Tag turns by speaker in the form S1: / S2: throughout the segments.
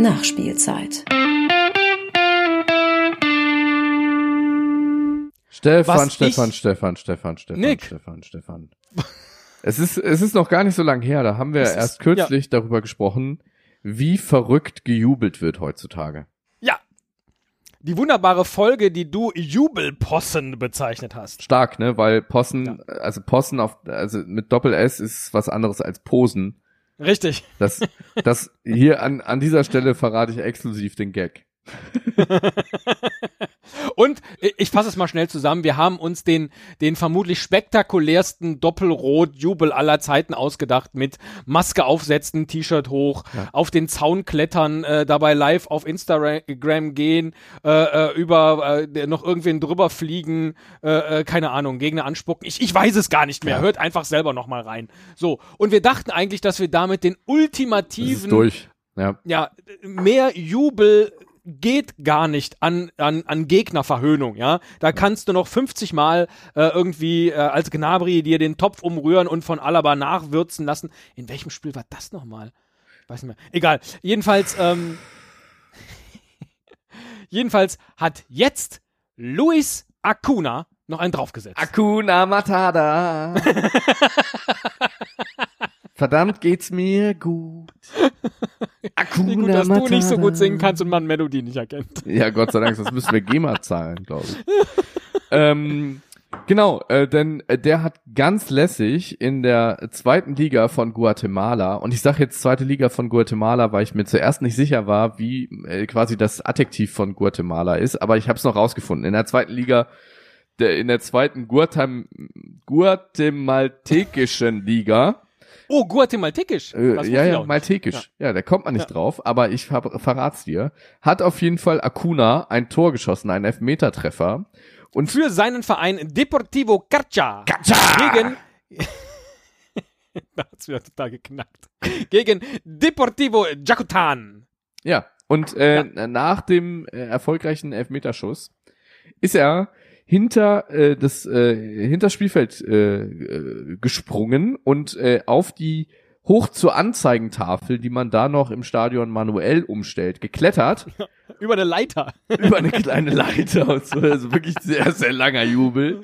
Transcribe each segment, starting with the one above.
S1: Nachspielzeit.
S2: Stefan,
S3: Was
S2: Stefan,
S3: ich-
S2: Stefan, Stefan, Stefan,
S3: Nick.
S2: Stefan, Stefan. Es ist, es ist noch gar nicht so lang her, da haben wir
S3: Es ist-
S2: erst kürzlich darüber gesprochen, wie verrückt gejubelt wird heutzutage.
S3: Ja. Die wunderbare Folge, die du Jubelpossen bezeichnet hast.
S2: Stark, ne? Weil Possen, also Possen auf, also mit Doppel S ist was anderes als Posen.
S3: Richtig.
S2: Das, das hier an, an dieser Stelle verrate ich exklusiv den Gag.
S3: Und ich fasse es mal schnell zusammen. Wir haben uns den, den vermutlich spektakulärsten Doppelrot-Jubel aller Zeiten ausgedacht mit Maske aufsetzen, T-Shirt hoch, auf den Zaun klettern, äh, dabei live auf Instagram gehen, äh, äh, über äh, noch irgendwen drüber fliegen, äh, äh, keine Ahnung, Gegner anspucken. Ich, ich weiß es gar nicht mehr.
S2: Ja.
S3: Hört einfach selber noch mal rein. So. Und wir dachten eigentlich, dass wir damit den
S2: Das ist
S3: ultimativen
S2: durch. Ja.
S3: ja, mehr Jubel geht gar nicht an, an, an Gegnerverhöhnung, ja. Da kannst du noch 50 Mal äh, irgendwie äh, als Gnabry dir den Topf umrühren und von Alaba nachwürzen lassen. In welchem Spiel war das nochmal? Weiß nicht mehr. Egal. Jedenfalls, ähm, jedenfalls hat jetzt Luis Acuna noch einen draufgesetzt.
S2: Akuna Matata. Verdammt geht's mir gut. Akuna
S3: Wie gut, dass du nicht so gut
S2: Matata.
S3: singen kannst und man Melodie nicht erkennt.
S2: Ja, Gott sei Dank, sonst müssen wir GEMA zahlen, glaube ich. ähm, genau, äh, denn äh, der hat ganz lässig in der zweiten Liga von Guatemala, und ich sage jetzt zweite Liga von Guatemala, weil ich mir zuerst nicht sicher war, wie äh, quasi das Adjektiv von Guatemala ist, aber ich habe es noch rausgefunden. In der zweiten Liga, der, in der zweiten Guatem guatemaltekischen Liga,
S3: Oh, Guatemaltekisch.
S2: äh, ja, ja, maltekisch. Ja. da kommt man nicht
S3: Ja.
S2: drauf, aber ich hab, verrat's dir. Hat auf jeden Fall Acuna ein Tor geschossen, einen Elfmetertreffer. Und
S3: für seinen Verein Deportivo Carcha gegen da hat's wieder total geknackt. Gegen Deportivo Jacutan.
S2: ja, und äh, nach dem äh, erfolgreichen Elfmeterschuss ist er hinter äh, das äh, hinter Spielfeld äh, äh, gesprungen und äh, auf die hoch zur Anzeigentafel, die man da noch im Stadion manuell umstellt, geklettert
S3: Über eine Leiter.
S2: über eine kleine Leiter und so, also wirklich sehr, sehr langer Jubel.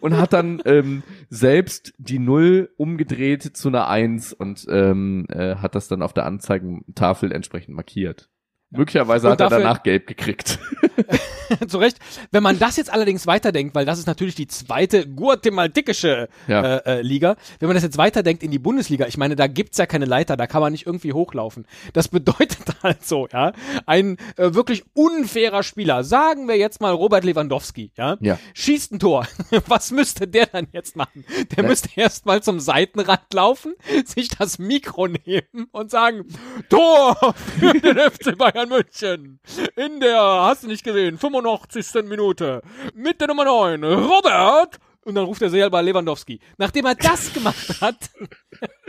S2: Und hat dann ähm, selbst die Null umgedreht zu einer Eins und ähm, äh, hat das dann auf der Anzeigentafel entsprechend markiert. Möglicherweise
S3: Und
S2: hat er danach gelb gekriegt.
S3: Zu Recht. Wenn man das jetzt allerdings weiterdenkt, weil das ist natürlich die zweite guatemaltekische
S2: Ja.
S3: äh, äh, Liga, wenn man das jetzt weiterdenkt in die Bundesliga, ich meine, da gibt's ja keine Leiter, da kann man nicht irgendwie hochlaufen. Das bedeutet also, ja, ein äh, wirklich unfairer Spieler, sagen wir jetzt mal Robert Lewandowski, ja,
S2: Ja.
S3: schießt ein Tor. Was müsste der dann jetzt machen? Der
S2: Ne?
S3: müsste erst mal zum Seitenrand laufen, sich das Mikro nehmen und sagen, Tor für den FC Bayern München. In der, hast du nicht gesehen, 85. Minute. Mit der Nummer 9, Robert. Und dann ruft er selber Lewandowski. Nachdem er das gemacht hat,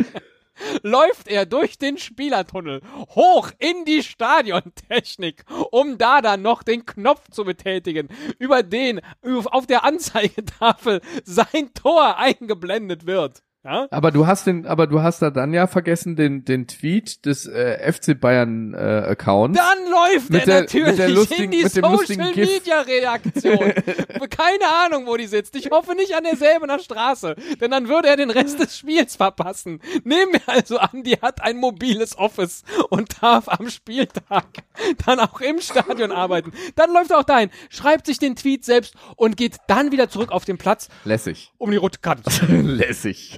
S3: läuft er durch den Spielertunnel hoch in die Stadiontechnik, um da dann noch den Knopf zu betätigen, über den auf der Anzeigetafel sein Tor eingeblendet wird. Ja?
S2: Aber du hast den, aber du hast da dann ja vergessen den den Tweet des äh, FC Bayern äh, Accounts.
S3: Dann läuft
S2: Mit
S3: er
S2: der- mit
S3: natürlich
S2: der lustigen-
S3: in die
S2: mit
S3: Social. Media Reaktion. Keine Ahnung, wo die sitzt. Ich hoffe nicht an derselben Straße, denn dann würde er den Rest des Spiels verpassen. Nehmen wir also an, die hat ein mobiles Office und darf am Spieltag dann auch im Stadion arbeiten. Dann läuft er auch dahin, schreibt sich den Tweet selbst und geht dann wieder zurück auf den Platz,
S2: Lässig.
S3: um die rote Karte
S2: Lässig.